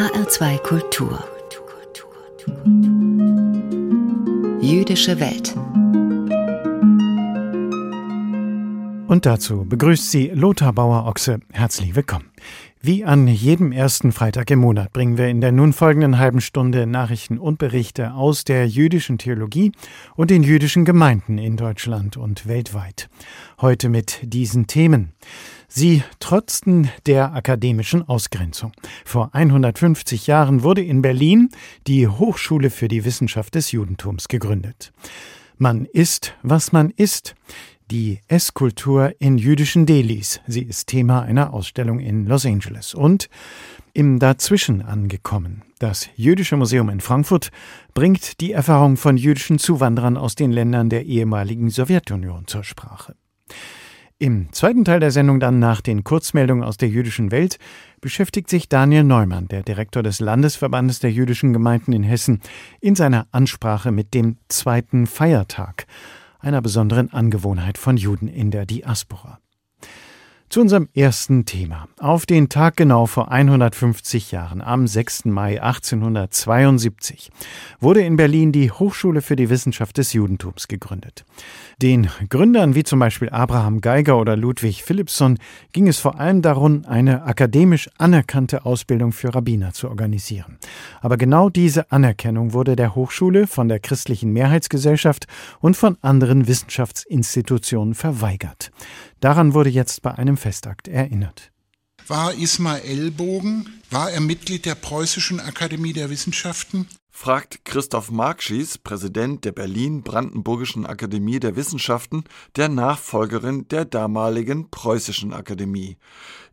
HR2 Kultur. Jüdische Welt. Und dazu begrüßt sie Lothar Bauer-Ochse. Herzlich willkommen. Wie an jedem ersten Freitag im Monat bringen wir in der nun folgenden halben Stunde Nachrichten und Berichte aus der jüdischen Theologie und den jüdischen Gemeinden in Deutschland und weltweit. Heute mit diesen Themen. Sie trotzten der akademischen Ausgrenzung. Vor 150 Jahren wurde in Berlin die Hochschule für die Wissenschaft des Judentums gegründet. Man ist, was man ist die Esskultur in jüdischen Delis. Sie ist Thema einer Ausstellung in Los Angeles. Und im Dazwischen angekommen. Das Jüdische Museum in Frankfurt bringt die Erfahrung von jüdischen Zuwanderern aus den Ländern der ehemaligen Sowjetunion zur Sprache. Im zweiten Teil der Sendung dann nach den Kurzmeldungen aus der jüdischen Welt beschäftigt sich Daniel Neumann, der Direktor des Landesverbandes der jüdischen Gemeinden in Hessen, in seiner Ansprache mit dem zweiten Feiertag einer besonderen Angewohnheit von Juden in der Diaspora. Zu unserem ersten Thema. Auf den Tag genau vor 150 Jahren, am 6. Mai 1872, wurde in Berlin die Hochschule für die Wissenschaft des Judentums gegründet. Den Gründern wie zum Beispiel Abraham Geiger oder Ludwig Philippson ging es vor allem darum, eine akademisch anerkannte Ausbildung für Rabbiner zu organisieren. Aber genau diese Anerkennung wurde der Hochschule von der christlichen Mehrheitsgesellschaft und von anderen Wissenschaftsinstitutionen verweigert. Daran wurde jetzt bei einem Festakt erinnert. War Ismael Bogen, war er Mitglied der Preußischen Akademie der Wissenschaften? Fragt Christoph Markschies, Präsident der Berlin-Brandenburgischen Akademie der Wissenschaften, der Nachfolgerin der damaligen Preußischen Akademie.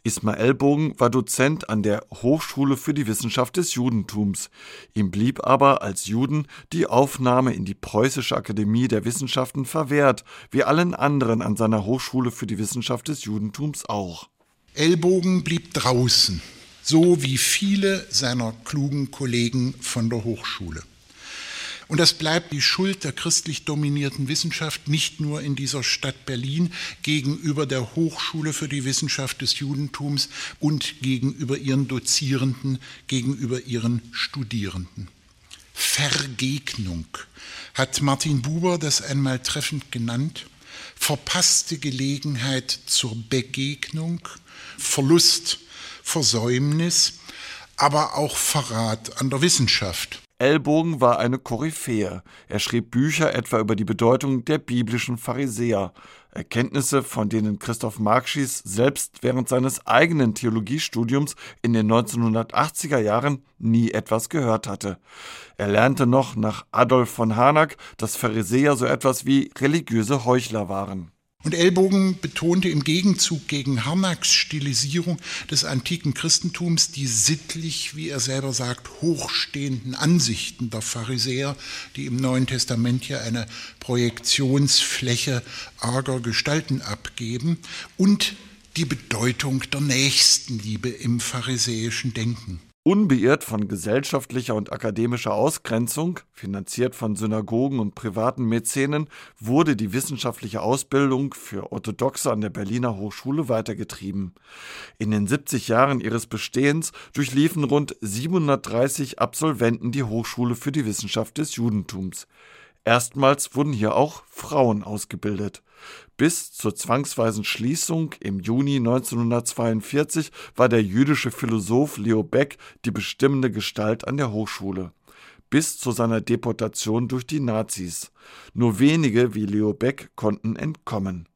Ismael Bogen war Dozent an der Hochschule für die Wissenschaft des Judentums. Ihm blieb aber als Juden die Aufnahme in die Preußische Akademie der Wissenschaften verwehrt, wie allen anderen an seiner Hochschule für die Wissenschaft des Judentums auch. Ellbogen blieb draußen so wie viele seiner klugen Kollegen von der Hochschule. Und das bleibt die Schuld der christlich dominierten Wissenschaft nicht nur in dieser Stadt Berlin gegenüber der Hochschule für die Wissenschaft des Judentums und gegenüber ihren Dozierenden, gegenüber ihren Studierenden. Vergegnung hat Martin Buber das einmal treffend genannt. Verpasste Gelegenheit zur Begegnung, Verlust Versäumnis, aber auch Verrat an der Wissenschaft. Ellbogen war eine Koryphäe. Er schrieb Bücher etwa über die Bedeutung der biblischen Pharisäer, Erkenntnisse, von denen Christoph Markschies selbst während seines eigenen Theologiestudiums in den 1980er Jahren nie etwas gehört hatte. Er lernte noch nach Adolf von Harnack, dass Pharisäer so etwas wie religiöse Heuchler waren. Und Ellbogen betonte im Gegenzug gegen Harnacks Stilisierung des antiken Christentums die sittlich, wie er selber sagt, hochstehenden Ansichten der Pharisäer, die im Neuen Testament ja eine Projektionsfläche arger Gestalten abgeben, und die Bedeutung der Nächstenliebe im pharisäischen Denken. Unbeirrt von gesellschaftlicher und akademischer Ausgrenzung, finanziert von Synagogen und privaten Mäzenen, wurde die wissenschaftliche Ausbildung für Orthodoxe an der Berliner Hochschule weitergetrieben. In den 70 Jahren ihres Bestehens durchliefen rund 730 Absolventen die Hochschule für die Wissenschaft des Judentums. Erstmals wurden hier auch Frauen ausgebildet. Bis zur zwangsweisen Schließung im Juni 1942 war der jüdische Philosoph Leo Beck die bestimmende Gestalt an der Hochschule. Bis zu seiner Deportation durch die Nazis. Nur wenige wie Leo Beck konnten entkommen.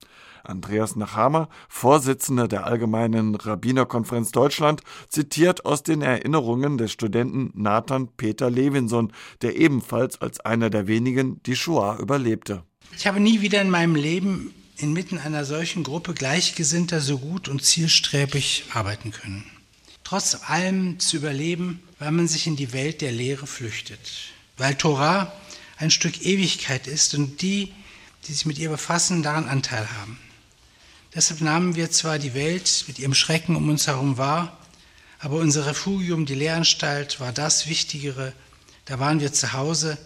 Andreas Nachhammer, Vorsitzender der Allgemeinen Rabbinerkonferenz Deutschland, zitiert aus den Erinnerungen des Studenten Nathan Peter Levinson, der ebenfalls als einer der wenigen die Shoah überlebte. Ich habe nie wieder in meinem Leben inmitten einer solchen Gruppe Gleichgesinnter so gut und zielstrebig arbeiten können. Trotz allem zu überleben, weil man sich in die Welt der Lehre flüchtet. Weil Torah ein Stück Ewigkeit ist und die, die sich mit ihr befassen, daran Anteil haben. Deshalb nahmen wir zwar die Welt mit ihrem Schrecken um uns herum wahr, aber unser Refugium, die Lehranstalt, war das Wichtigere. Da waren wir zu Hause,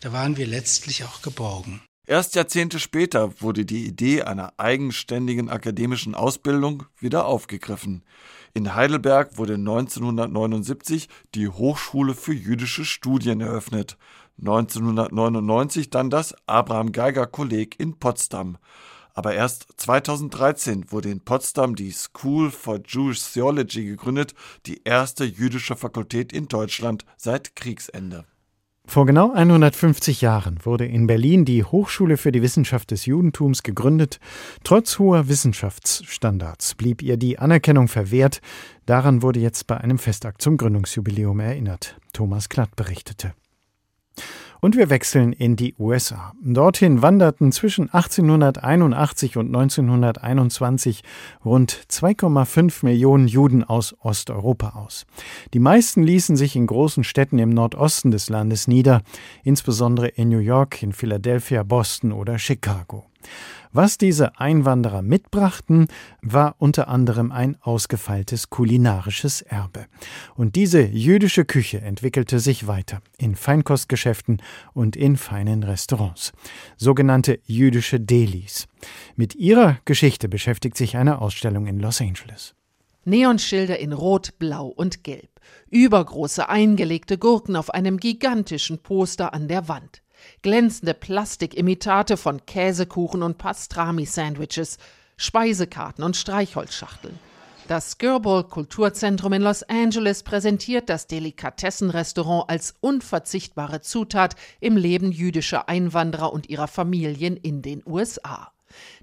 da waren wir letztlich auch geborgen. Erst Jahrzehnte später wurde die Idee einer eigenständigen akademischen Ausbildung wieder aufgegriffen. In Heidelberg wurde 1979 die Hochschule für jüdische Studien eröffnet. 1999 dann das Abraham Geiger Kolleg in Potsdam. Aber erst 2013 wurde in Potsdam die School for Jewish Theology gegründet, die erste jüdische Fakultät in Deutschland seit Kriegsende. Vor genau 150 Jahren wurde in Berlin die Hochschule für die Wissenschaft des Judentums gegründet. Trotz hoher Wissenschaftsstandards blieb ihr die Anerkennung verwehrt. Daran wurde jetzt bei einem Festakt zum Gründungsjubiläum erinnert. Thomas Klatt berichtete. Und wir wechseln in die USA. Dorthin wanderten zwischen 1881 und 1921 rund 2,5 Millionen Juden aus Osteuropa aus. Die meisten ließen sich in großen Städten im Nordosten des Landes nieder, insbesondere in New York, in Philadelphia, Boston oder Chicago. Was diese Einwanderer mitbrachten, war unter anderem ein ausgefeiltes kulinarisches Erbe. Und diese jüdische Küche entwickelte sich weiter in Feinkostgeschäften und in feinen Restaurants, sogenannte jüdische Delis. Mit ihrer Geschichte beschäftigt sich eine Ausstellung in Los Angeles. Neonschilder in Rot, Blau und Gelb. Übergroße eingelegte Gurken auf einem gigantischen Poster an der Wand glänzende Plastikimitate von Käsekuchen und Pastrami-Sandwiches, Speisekarten und Streichholzschachteln. Das Skirball Kulturzentrum in Los Angeles präsentiert das Delikatessenrestaurant als unverzichtbare Zutat im Leben jüdischer Einwanderer und ihrer Familien in den USA.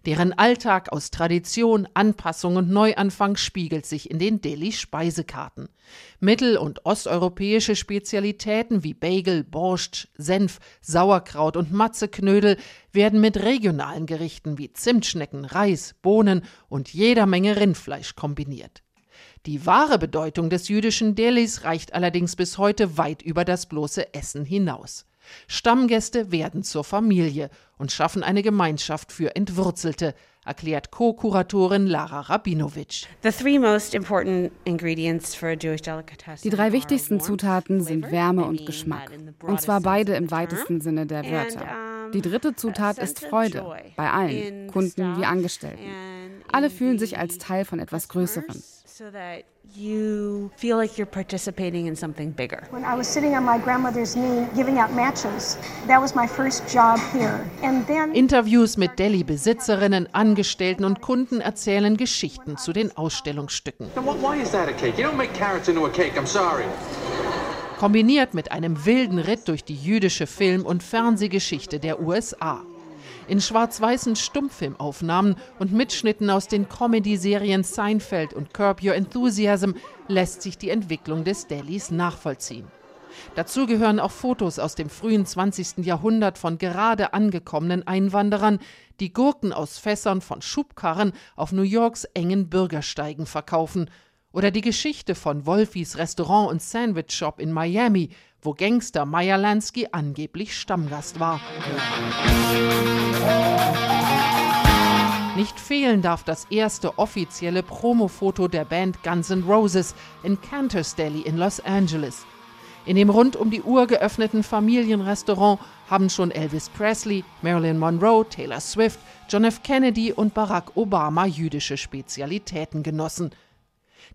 Deren Alltag aus Tradition, Anpassung und Neuanfang spiegelt sich in den Delhi-Speisekarten. Mittel- und osteuropäische Spezialitäten wie Bagel, Borscht, Senf, Sauerkraut und Matzeknödel werden mit regionalen Gerichten wie Zimtschnecken, Reis, Bohnen und jeder Menge Rindfleisch kombiniert. Die wahre Bedeutung des jüdischen Delis reicht allerdings bis heute weit über das bloße Essen hinaus. Stammgäste werden zur Familie und schaffen eine Gemeinschaft für Entwurzelte, erklärt Co-Kuratorin Lara Rabinowitsch. Die drei wichtigsten Zutaten sind Wärme und Geschmack. Und zwar beide im weitesten Sinne der Wörter. Die dritte Zutat ist Freude, bei allen, Kunden wie Angestellten. Alle fühlen sich als Teil von etwas Größerem so that you feel like you're participating in something bigger. When I was sitting on my grandmother's knee giving out matches, that was my first job here. And then Interviews mit Delhi-Besitzerinnen, Angestellten und Kunden erzählen Geschichten zu den Ausstellungsstücken. Why is that a cake? You don't make carrots into a cake. I'm sorry kombiniert mit einem wilden Ritt durch die jüdische Film- und Fernsehgeschichte der USA in schwarz-weißen Stummfilmaufnahmen und Mitschnitten aus den Comedy-Serien Seinfeld und Curb Your Enthusiasm lässt sich die Entwicklung des Delis nachvollziehen. Dazu gehören auch Fotos aus dem frühen 20. Jahrhundert von gerade angekommenen Einwanderern, die Gurken aus Fässern von Schubkarren auf New Yorks engen Bürgersteigen verkaufen, oder die Geschichte von Wolfis Restaurant und Sandwich Shop in Miami, wo Gangster Meyer Lansky angeblich Stammgast war. Nicht fehlen darf das erste offizielle Promofoto der Band Guns N' Roses in Cantor's Deli in Los Angeles. In dem rund um die Uhr geöffneten Familienrestaurant haben schon Elvis Presley, Marilyn Monroe, Taylor Swift, John F. Kennedy und Barack Obama jüdische Spezialitäten genossen.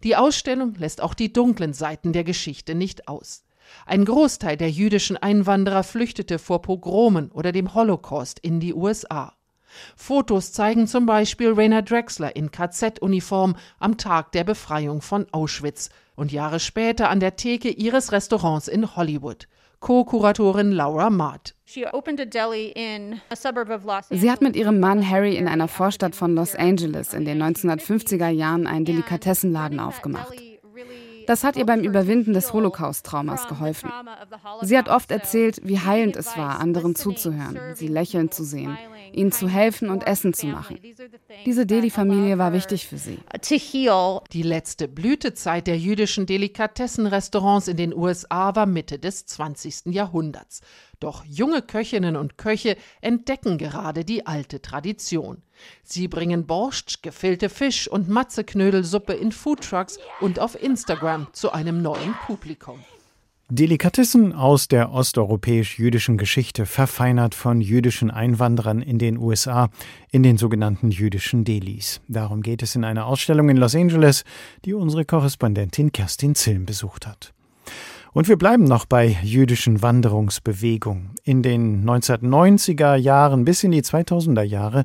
Die Ausstellung lässt auch die dunklen Seiten der Geschichte nicht aus. Ein Großteil der jüdischen Einwanderer flüchtete vor Pogromen oder dem Holocaust in die USA. Fotos zeigen zum Beispiel Rainer Drexler in KZ-Uniform am Tag der Befreiung von Auschwitz und Jahre später an der Theke ihres Restaurants in Hollywood. Co-Kuratorin Laura Maat. Sie hat mit ihrem Mann Harry in einer Vorstadt von Los Angeles in den 1950er Jahren einen Delikatessenladen aufgemacht. Das hat ihr beim Überwinden des Holocaust-Traumas geholfen. Sie hat oft erzählt, wie heilend es war, anderen zuzuhören, sie lächeln zu sehen, ihnen zu helfen und Essen zu machen. Diese Deli-Familie war wichtig für sie. Die letzte Blütezeit der jüdischen Delikatessenrestaurants in den USA war Mitte des 20. Jahrhunderts. Doch junge Köchinnen und Köche entdecken gerade die alte Tradition. Sie bringen Borscht, gefüllte Fisch und Matzeknödelsuppe in Foodtrucks und auf Instagram zu einem neuen Publikum. Delikatessen aus der osteuropäisch-jüdischen Geschichte, verfeinert von jüdischen Einwanderern in den USA in den sogenannten jüdischen Delis. Darum geht es in einer Ausstellung in Los Angeles, die unsere Korrespondentin Kerstin Zilm besucht hat. Und wir bleiben noch bei jüdischen Wanderungsbewegungen. In den 1990er Jahren bis in die 2000er Jahre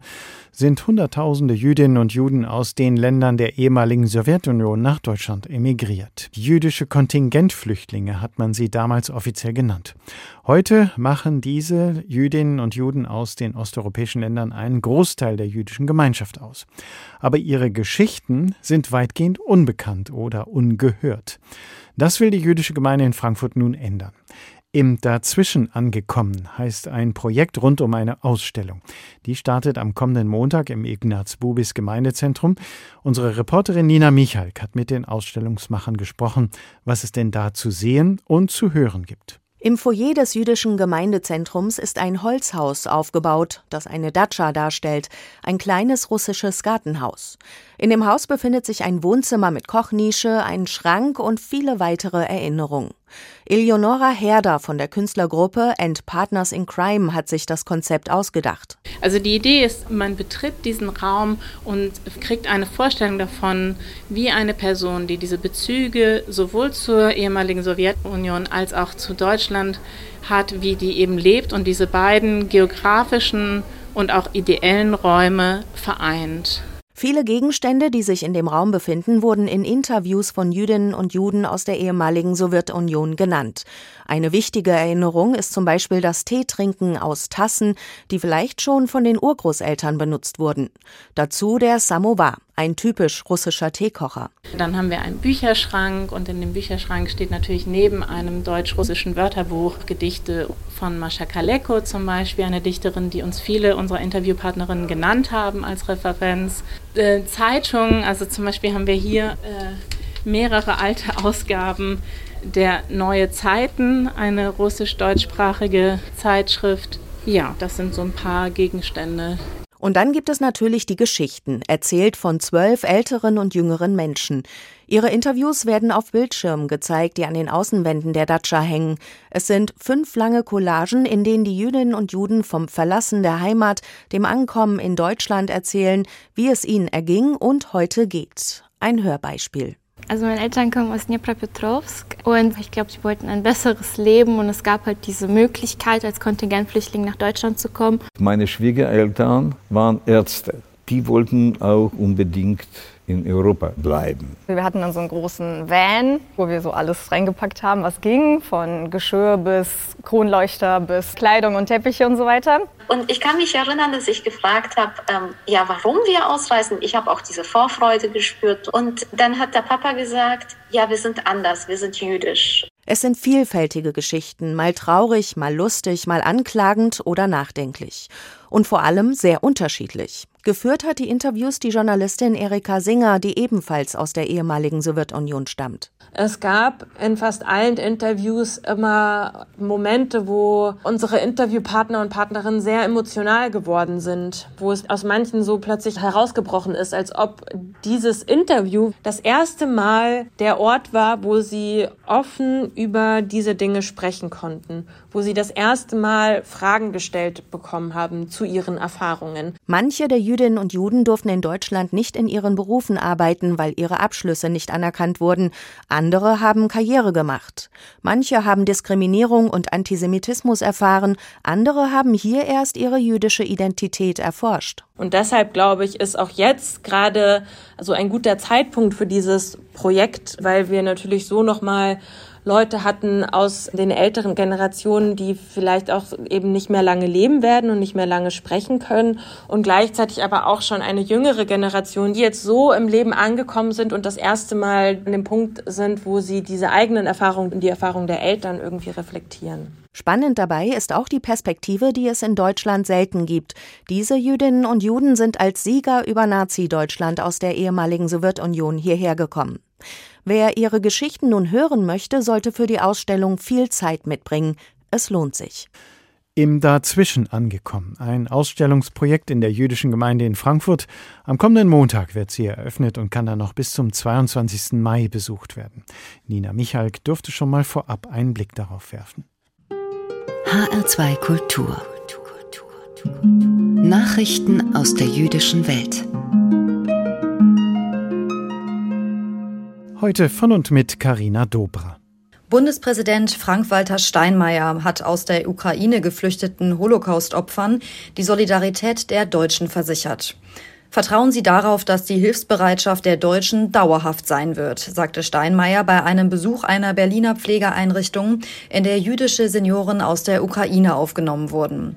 sind Hunderttausende Jüdinnen und Juden aus den Ländern der ehemaligen Sowjetunion nach Deutschland emigriert. Jüdische Kontingentflüchtlinge hat man sie damals offiziell genannt. Heute machen diese Jüdinnen und Juden aus den osteuropäischen Ländern einen Großteil der jüdischen Gemeinschaft aus. Aber ihre Geschichten sind weitgehend unbekannt oder ungehört. Das will die jüdische Gemeinde in Frankfurt nun ändern. Im Dazwischen angekommen heißt ein Projekt rund um eine Ausstellung. Die startet am kommenden Montag im Ignaz-Bubis Gemeindezentrum. Unsere Reporterin Nina Michalk hat mit den Ausstellungsmachern gesprochen, was es denn da zu sehen und zu hören gibt. Im Foyer des jüdischen Gemeindezentrums ist ein Holzhaus aufgebaut, das eine Datscha darstellt, ein kleines russisches Gartenhaus. In dem Haus befindet sich ein Wohnzimmer mit Kochnische, ein Schrank und viele weitere Erinnerungen. Eleonora Herder von der Künstlergruppe And Partners in Crime hat sich das Konzept ausgedacht. Also die Idee ist, man betritt diesen Raum und kriegt eine Vorstellung davon, wie eine Person, die diese Bezüge sowohl zur ehemaligen Sowjetunion als auch zu Deutschland hat, wie die eben lebt und diese beiden geografischen und auch ideellen Räume vereint. Viele Gegenstände, die sich in dem Raum befinden, wurden in Interviews von Jüdinnen und Juden aus der ehemaligen Sowjetunion genannt. Eine wichtige Erinnerung ist zum Beispiel das Teetrinken aus Tassen, die vielleicht schon von den Urgroßeltern benutzt wurden. Dazu der Samovar, ein typisch russischer Teekocher. Dann haben wir einen Bücherschrank und in dem Bücherschrank steht natürlich neben einem deutsch-russischen Wörterbuch Gedichte von Mascha Kaleko zum Beispiel, eine Dichterin, die uns viele unserer Interviewpartnerinnen genannt haben als Referenz. Äh, Zeitungen, also zum Beispiel haben wir hier äh, mehrere alte Ausgaben der Neue Zeiten, eine russisch-deutschsprachige Zeitschrift. Ja, das sind so ein paar Gegenstände, und dann gibt es natürlich die Geschichten, erzählt von zwölf älteren und jüngeren Menschen. Ihre Interviews werden auf Bildschirmen gezeigt, die an den Außenwänden der Datscha hängen. Es sind fünf lange Collagen, in denen die Jüdinnen und Juden vom Verlassen der Heimat, dem Ankommen in Deutschland erzählen, wie es ihnen erging und heute geht. Ein Hörbeispiel. Also meine Eltern kommen aus Dnipropetrovsk und ich glaube, sie wollten ein besseres Leben und es gab halt diese Möglichkeit, als Kontingentflüchtling nach Deutschland zu kommen. Meine Schwiegereltern waren Ärzte. Die wollten auch unbedingt in Europa bleiben. Wir hatten dann so einen großen Van, wo wir so alles reingepackt haben, was ging, von Geschirr bis Kronleuchter bis Kleidung und Teppiche und so weiter. Und ich kann mich erinnern, dass ich gefragt habe, ähm, ja, warum wir ausreisen. Ich habe auch diese Vorfreude gespürt. Und dann hat der Papa gesagt, ja, wir sind anders, wir sind jüdisch. Es sind vielfältige Geschichten, mal traurig, mal lustig, mal anklagend oder nachdenklich. Und vor allem sehr unterschiedlich. Geführt hat die Interviews die Journalistin Erika Singer, die ebenfalls aus der ehemaligen Sowjetunion stammt. Es gab in fast allen Interviews immer Momente, wo unsere Interviewpartner und Partnerinnen sehr emotional geworden sind, wo es aus manchen so plötzlich herausgebrochen ist, als ob dieses Interview das erste Mal der Ort war, wo sie offen über diese Dinge sprechen konnten, wo sie das erste Mal Fragen gestellt bekommen haben zu ihren Erfahrungen. Manche der Jüdinnen und Juden durften in Deutschland nicht in ihren Berufen arbeiten, weil ihre Abschlüsse nicht anerkannt wurden. Andere haben Karriere gemacht. Manche haben Diskriminierung und Antisemitismus erfahren. Andere haben hier erst ihre jüdische Identität erforscht. Und deshalb glaube ich, ist auch jetzt gerade so ein guter Zeitpunkt für dieses Projekt, weil wir natürlich so nochmal Leute hatten aus den älteren Generationen, die vielleicht auch eben nicht mehr lange leben werden und nicht mehr lange sprechen können und gleichzeitig aber auch schon eine jüngere Generation, die jetzt so im Leben angekommen sind und das erste Mal an dem Punkt sind, wo sie diese eigenen Erfahrungen und die Erfahrungen der Eltern irgendwie reflektieren. Spannend dabei ist auch die Perspektive, die es in Deutschland selten gibt. Diese Jüdinnen und Juden sind als Sieger über Nazi-Deutschland aus der ehemaligen Sowjetunion hierher gekommen. Wer ihre Geschichten nun hören möchte, sollte für die Ausstellung viel Zeit mitbringen. Es lohnt sich. im Dazwischen angekommen. Ein Ausstellungsprojekt in der jüdischen Gemeinde in Frankfurt. Am kommenden Montag wird sie eröffnet und kann dann noch bis zum 22. Mai besucht werden. Nina Michalk durfte schon mal vorab einen Blick darauf werfen. HR2 Kultur. Nachrichten aus der jüdischen Welt. Heute von und mit Karina Dobra. Bundespräsident Frank-Walter Steinmeier hat aus der Ukraine geflüchteten Holocaust-Opfern die Solidarität der Deutschen versichert. Vertrauen Sie darauf, dass die Hilfsbereitschaft der Deutschen dauerhaft sein wird, sagte Steinmeier bei einem Besuch einer Berliner Pflegeeinrichtung, in der jüdische Senioren aus der Ukraine aufgenommen wurden.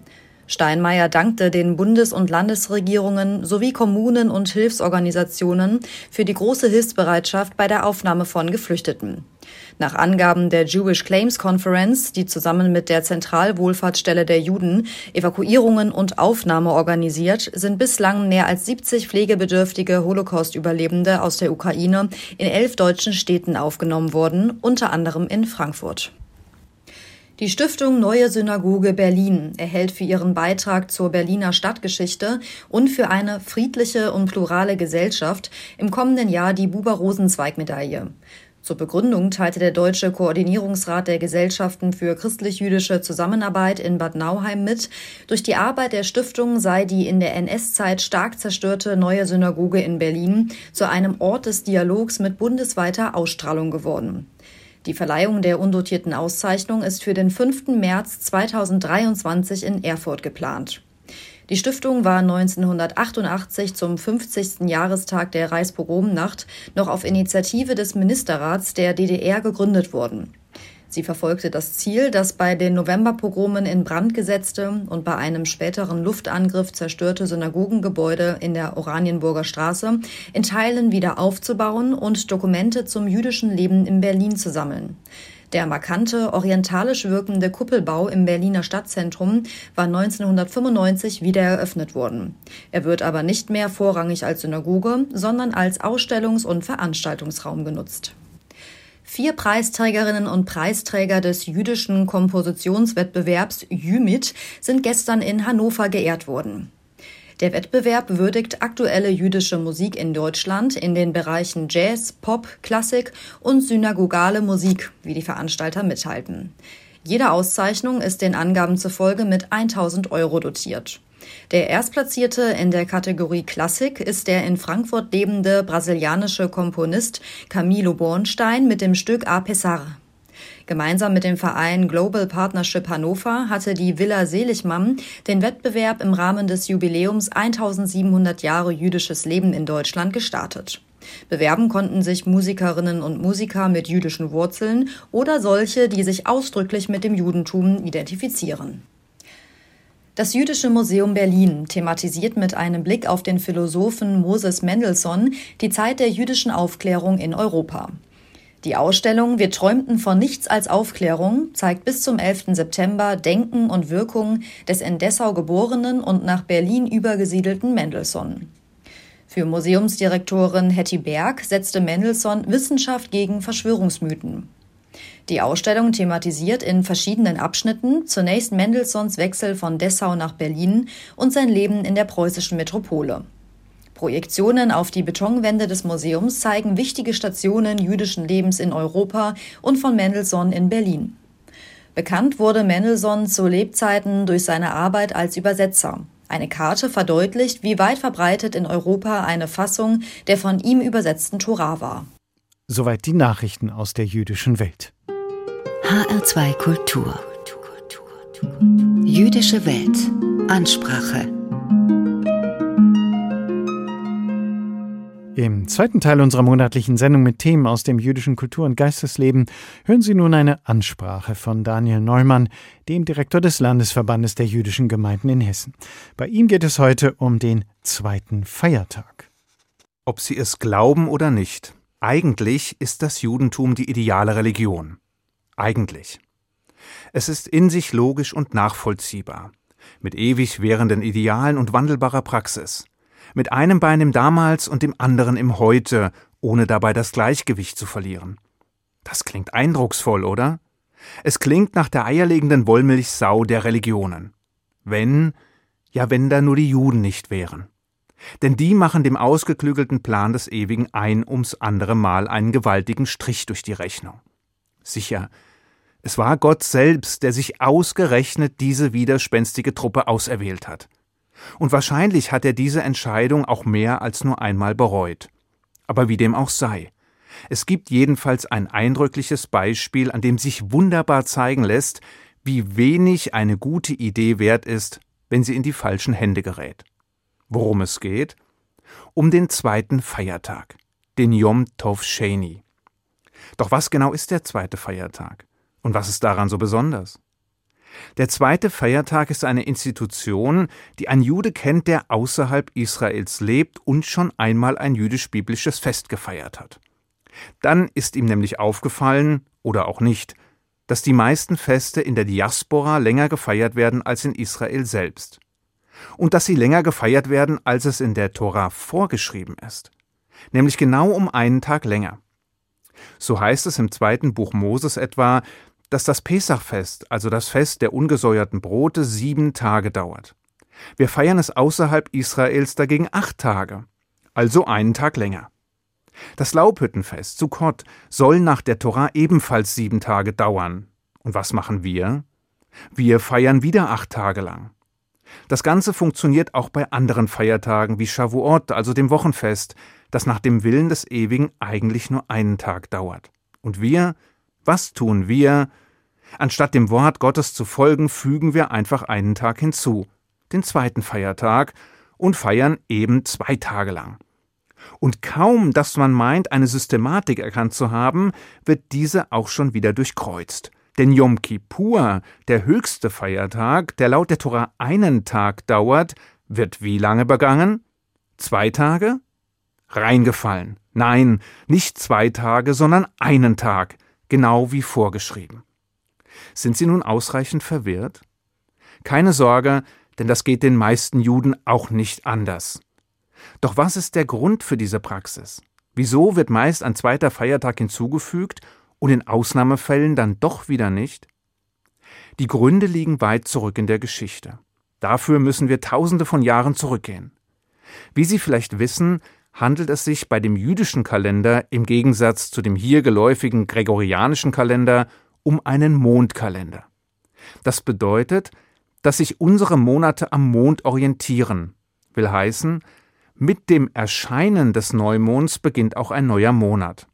Steinmeier dankte den Bundes- und Landesregierungen sowie Kommunen und Hilfsorganisationen für die große Hilfsbereitschaft bei der Aufnahme von Geflüchteten. Nach Angaben der Jewish Claims Conference, die zusammen mit der Zentralwohlfahrtsstelle der Juden Evakuierungen und Aufnahme organisiert, sind bislang mehr als 70 pflegebedürftige Holocaust-Überlebende aus der Ukraine in elf deutschen Städten aufgenommen worden, unter anderem in Frankfurt. Die Stiftung Neue Synagoge Berlin erhält für ihren Beitrag zur Berliner Stadtgeschichte und für eine friedliche und plurale Gesellschaft im kommenden Jahr die Buber-Rosenzweig-Medaille. Zur Begründung teilte der Deutsche Koordinierungsrat der Gesellschaften für christlich-jüdische Zusammenarbeit in Bad Nauheim mit, durch die Arbeit der Stiftung sei die in der NS-Zeit stark zerstörte neue Synagoge in Berlin zu einem Ort des Dialogs mit bundesweiter Ausstrahlung geworden. Die Verleihung der undotierten Auszeichnung ist für den 5. März 2023 in Erfurt geplant. Die Stiftung war 1988 zum 50. Jahrestag der Reichspogromnacht noch auf Initiative des Ministerrats der DDR gegründet worden. Sie verfolgte das Ziel, das bei den Novemberpogromen in Brand gesetzte und bei einem späteren Luftangriff zerstörte Synagogengebäude in der Oranienburger Straße in Teilen wieder aufzubauen und Dokumente zum jüdischen Leben in Berlin zu sammeln. Der markante, orientalisch wirkende Kuppelbau im Berliner Stadtzentrum war 1995 wieder eröffnet worden. Er wird aber nicht mehr vorrangig als Synagoge, sondern als Ausstellungs- und Veranstaltungsraum genutzt. Vier Preisträgerinnen und Preisträger des jüdischen Kompositionswettbewerbs Jümit sind gestern in Hannover geehrt worden. Der Wettbewerb würdigt aktuelle jüdische Musik in Deutschland in den Bereichen Jazz, Pop, Klassik und synagogale Musik, wie die Veranstalter mithalten. Jede Auszeichnung ist den Angaben zufolge mit 1000 Euro dotiert. Der Erstplatzierte in der Kategorie Klassik ist der in Frankfurt lebende brasilianische Komponist Camilo Bornstein mit dem Stück A Pesar. Gemeinsam mit dem Verein Global Partnership Hannover hatte die Villa Seligmann den Wettbewerb im Rahmen des Jubiläums 1700 Jahre jüdisches Leben in Deutschland gestartet. Bewerben konnten sich Musikerinnen und Musiker mit jüdischen Wurzeln oder solche, die sich ausdrücklich mit dem Judentum identifizieren. Das Jüdische Museum Berlin thematisiert mit einem Blick auf den Philosophen Moses Mendelssohn die Zeit der jüdischen Aufklärung in Europa. Die Ausstellung Wir träumten von nichts als Aufklärung zeigt bis zum 11. September Denken und Wirkung des in Dessau geborenen und nach Berlin übergesiedelten Mendelssohn. Für Museumsdirektorin Hetty Berg setzte Mendelssohn Wissenschaft gegen Verschwörungsmythen. Die Ausstellung thematisiert in verschiedenen Abschnitten zunächst Mendelssohns Wechsel von Dessau nach Berlin und sein Leben in der preußischen Metropole. Projektionen auf die Betonwände des Museums zeigen wichtige Stationen jüdischen Lebens in Europa und von Mendelssohn in Berlin. Bekannt wurde Mendelssohn zu Lebzeiten durch seine Arbeit als Übersetzer. Eine Karte verdeutlicht, wie weit verbreitet in Europa eine Fassung der von ihm übersetzten Torah war. Soweit die Nachrichten aus der jüdischen Welt. HR2 Kultur. Jüdische Welt. Ansprache. Im zweiten Teil unserer monatlichen Sendung mit Themen aus dem jüdischen Kultur- und Geistesleben hören Sie nun eine Ansprache von Daniel Neumann, dem Direktor des Landesverbandes der jüdischen Gemeinden in Hessen. Bei ihm geht es heute um den zweiten Feiertag. Ob Sie es glauben oder nicht, eigentlich ist das Judentum die ideale Religion. Eigentlich. Es ist in sich logisch und nachvollziehbar, mit ewig währenden Idealen und wandelbarer Praxis mit einem Bein im Damals und dem anderen im Heute, ohne dabei das Gleichgewicht zu verlieren. Das klingt eindrucksvoll, oder? Es klingt nach der eierlegenden Wollmilchsau der Religionen. Wenn, ja wenn da nur die Juden nicht wären. Denn die machen dem ausgeklügelten Plan des Ewigen ein ums andere Mal einen gewaltigen Strich durch die Rechnung. Sicher, es war Gott selbst, der sich ausgerechnet diese widerspenstige Truppe auserwählt hat. Und wahrscheinlich hat er diese Entscheidung auch mehr als nur einmal bereut. Aber wie dem auch sei. Es gibt jedenfalls ein eindrückliches Beispiel, an dem sich wunderbar zeigen lässt, wie wenig eine gute Idee wert ist, wenn sie in die falschen Hände gerät. Worum es geht? Um den zweiten Feiertag, den Yom Tov Sheni. Doch was genau ist der zweite Feiertag? Und was ist daran so besonders? Der zweite Feiertag ist eine Institution, die ein Jude kennt, der außerhalb Israels lebt und schon einmal ein jüdisch-biblisches Fest gefeiert hat. Dann ist ihm nämlich aufgefallen, oder auch nicht, dass die meisten Feste in der Diaspora länger gefeiert werden als in Israel selbst. Und dass sie länger gefeiert werden, als es in der Tora vorgeschrieben ist. Nämlich genau um einen Tag länger. So heißt es im zweiten Buch Moses etwa, dass das Pesachfest, also das Fest der ungesäuerten Brote, sieben Tage dauert. Wir feiern es außerhalb Israels dagegen acht Tage, also einen Tag länger. Das Laubhüttenfest, Sukkot, soll nach der Tora ebenfalls sieben Tage dauern. Und was machen wir? Wir feiern wieder acht Tage lang. Das Ganze funktioniert auch bei anderen Feiertagen wie Shavuot, also dem Wochenfest, das nach dem Willen des Ewigen eigentlich nur einen Tag dauert. Und wir, was tun wir? Anstatt dem Wort Gottes zu folgen, fügen wir einfach einen Tag hinzu, den zweiten Feiertag, und feiern eben zwei Tage lang. Und kaum, dass man meint, eine Systematik erkannt zu haben, wird diese auch schon wieder durchkreuzt. Denn Yom Kippur, der höchste Feiertag, der laut der Tora einen Tag dauert, wird wie lange begangen? Zwei Tage? Reingefallen. Nein, nicht zwei Tage, sondern einen Tag, genau wie vorgeschrieben. Sind Sie nun ausreichend verwirrt? Keine Sorge, denn das geht den meisten Juden auch nicht anders. Doch was ist der Grund für diese Praxis? Wieso wird meist ein zweiter Feiertag hinzugefügt und in Ausnahmefällen dann doch wieder nicht? Die Gründe liegen weit zurück in der Geschichte. Dafür müssen wir tausende von Jahren zurückgehen. Wie Sie vielleicht wissen, handelt es sich bei dem jüdischen Kalender im Gegensatz zu dem hier geläufigen gregorianischen Kalender um einen Mondkalender. Das bedeutet, dass sich unsere Monate am Mond orientieren, will heißen, mit dem Erscheinen des Neumonds beginnt auch ein neuer Monat.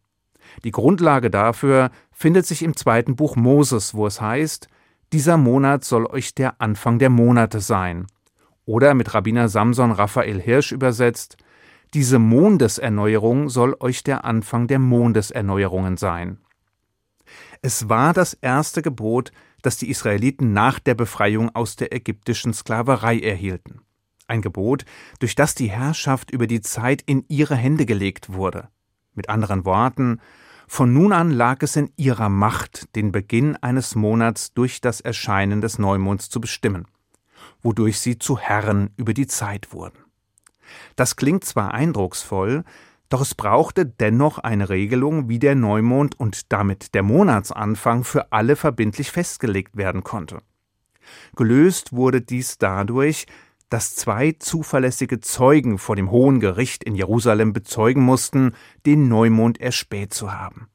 Die Grundlage dafür findet sich im zweiten Buch Moses, wo es heißt, dieser Monat soll euch der Anfang der Monate sein. Oder mit Rabbiner Samson Raphael Hirsch übersetzt, diese Mondeserneuerung soll euch der Anfang der Mondeserneuerungen sein. Es war das erste Gebot, das die Israeliten nach der Befreiung aus der ägyptischen Sklaverei erhielten ein Gebot, durch das die Herrschaft über die Zeit in ihre Hände gelegt wurde. Mit anderen Worten, von nun an lag es in ihrer Macht, den Beginn eines Monats durch das Erscheinen des Neumonds zu bestimmen, wodurch sie zu Herren über die Zeit wurden. Das klingt zwar eindrucksvoll, doch es brauchte dennoch eine Regelung, wie der Neumond und damit der Monatsanfang für alle verbindlich festgelegt werden konnte. Gelöst wurde dies dadurch, dass zwei zuverlässige Zeugen vor dem Hohen Gericht in Jerusalem bezeugen mussten, den Neumond erspäht zu haben.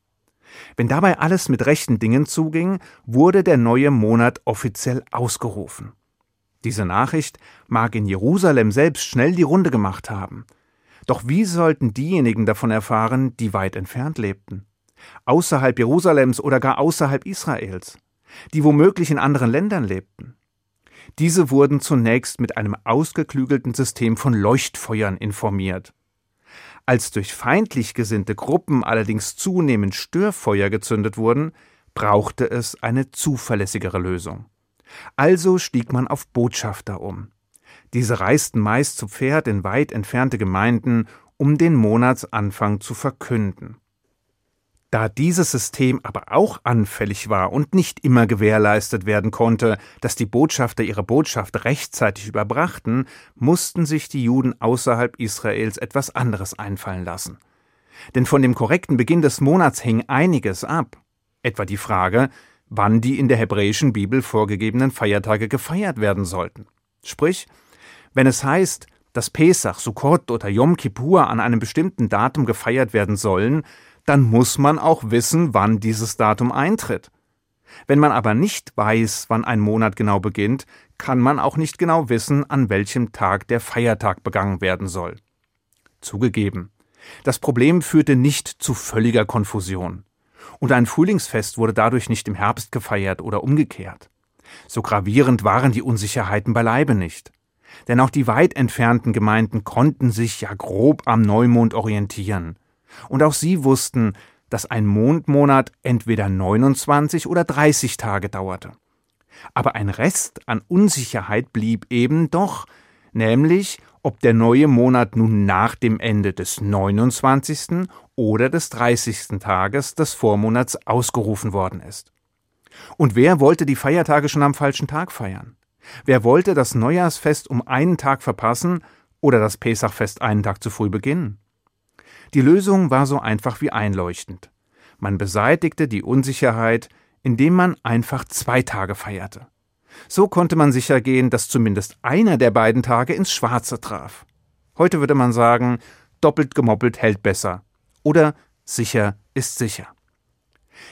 Wenn dabei alles mit rechten Dingen zuging, wurde der neue Monat offiziell ausgerufen. Diese Nachricht mag in Jerusalem selbst schnell die Runde gemacht haben. Doch wie sollten diejenigen davon erfahren, die weit entfernt lebten? Außerhalb Jerusalems oder gar außerhalb Israels? Die womöglich in anderen Ländern lebten? Diese wurden zunächst mit einem ausgeklügelten System von Leuchtfeuern informiert. Als durch feindlich gesinnte Gruppen allerdings zunehmend Störfeuer gezündet wurden, brauchte es eine zuverlässigere Lösung. Also stieg man auf Botschafter um. Diese reisten meist zu Pferd in weit entfernte Gemeinden, um den Monatsanfang zu verkünden. Da dieses System aber auch anfällig war und nicht immer gewährleistet werden konnte, dass die Botschafter ihre Botschaft rechtzeitig überbrachten, mussten sich die Juden außerhalb Israels etwas anderes einfallen lassen. Denn von dem korrekten Beginn des Monats hing einiges ab, etwa die Frage, wann die in der hebräischen Bibel vorgegebenen Feiertage gefeiert werden sollten. Sprich, wenn es heißt, dass Pesach, Sukkot oder Yom Kippur an einem bestimmten Datum gefeiert werden sollen, dann muss man auch wissen, wann dieses Datum eintritt. Wenn man aber nicht weiß, wann ein Monat genau beginnt, kann man auch nicht genau wissen, an welchem Tag der Feiertag begangen werden soll. Zugegeben, das Problem führte nicht zu völliger Konfusion. Und ein Frühlingsfest wurde dadurch nicht im Herbst gefeiert oder umgekehrt. So gravierend waren die Unsicherheiten beileibe nicht. Denn auch die weit entfernten Gemeinden konnten sich ja grob am Neumond orientieren. Und auch sie wussten, dass ein Mondmonat entweder 29 oder 30 Tage dauerte. Aber ein Rest an Unsicherheit blieb eben doch, nämlich ob der neue Monat nun nach dem Ende des 29. oder des 30. Tages des Vormonats ausgerufen worden ist. Und wer wollte die Feiertage schon am falschen Tag feiern? Wer wollte das Neujahrsfest um einen Tag verpassen oder das Pesachfest einen Tag zu früh beginnen? Die Lösung war so einfach wie einleuchtend. Man beseitigte die Unsicherheit, indem man einfach zwei Tage feierte. So konnte man sicher gehen, dass zumindest einer der beiden Tage ins Schwarze traf. Heute würde man sagen, doppelt gemoppelt hält besser. Oder sicher ist sicher.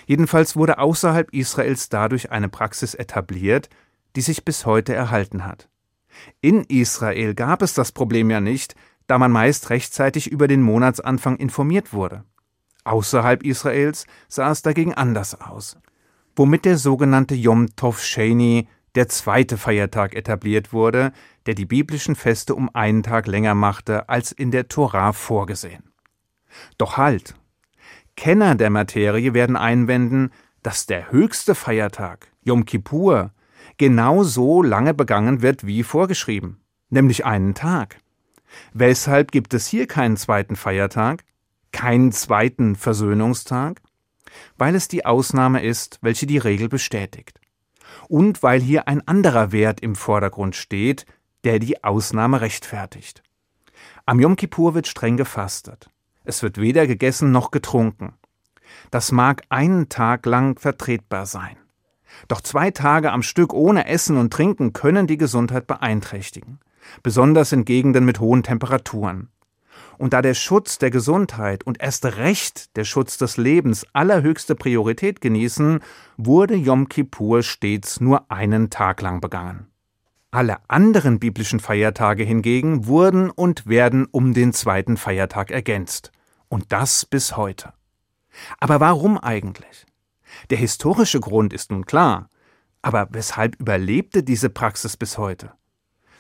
Jedenfalls wurde außerhalb Israels dadurch eine Praxis etabliert, die sich bis heute erhalten hat. In Israel gab es das Problem ja nicht, da man meist rechtzeitig über den Monatsanfang informiert wurde. Außerhalb Israels sah es dagegen anders aus, womit der sogenannte Yom Tov Sheni, der zweite Feiertag, etabliert wurde, der die biblischen Feste um einen Tag länger machte als in der Torah vorgesehen. Doch halt! Kenner der Materie werden einwenden, dass der höchste Feiertag, Yom Kippur, genau so lange begangen wird wie vorgeschrieben, nämlich einen Tag. Weshalb gibt es hier keinen zweiten Feiertag, keinen zweiten Versöhnungstag? Weil es die Ausnahme ist, welche die Regel bestätigt. Und weil hier ein anderer Wert im Vordergrund steht, der die Ausnahme rechtfertigt. Am Yom Kippur wird streng gefastet. Es wird weder gegessen noch getrunken. Das mag einen Tag lang vertretbar sein. Doch zwei Tage am Stück ohne Essen und Trinken können die Gesundheit beeinträchtigen, besonders in Gegenden mit hohen Temperaturen. Und da der Schutz der Gesundheit und erst recht der Schutz des Lebens allerhöchste Priorität genießen, wurde Yom Kippur stets nur einen Tag lang begangen. Alle anderen biblischen Feiertage hingegen wurden und werden um den zweiten Feiertag ergänzt. Und das bis heute. Aber warum eigentlich? Der historische Grund ist nun klar, aber weshalb überlebte diese Praxis bis heute?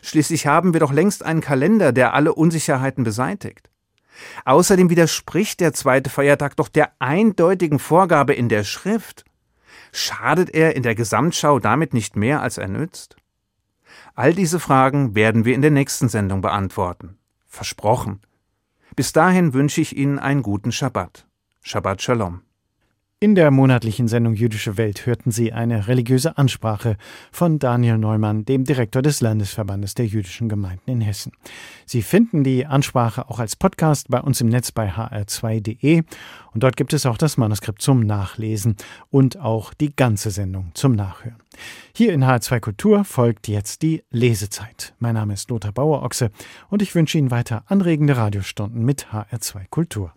Schließlich haben wir doch längst einen Kalender, der alle Unsicherheiten beseitigt. Außerdem widerspricht der zweite Feiertag doch der eindeutigen Vorgabe in der Schrift. Schadet er in der Gesamtschau damit nicht mehr, als er nützt? All diese Fragen werden wir in der nächsten Sendung beantworten. Versprochen. Bis dahin wünsche ich Ihnen einen guten Schabbat. Shabbat Shalom. In der monatlichen Sendung Jüdische Welt hörten Sie eine religiöse Ansprache von Daniel Neumann, dem Direktor des Landesverbandes der jüdischen Gemeinden in Hessen. Sie finden die Ansprache auch als Podcast bei uns im Netz bei hr2.de und dort gibt es auch das Manuskript zum Nachlesen und auch die ganze Sendung zum Nachhören. Hier in HR2 Kultur folgt jetzt die Lesezeit. Mein Name ist Lothar Bauer-Ochse und ich wünsche Ihnen weiter anregende Radiostunden mit HR2 Kultur.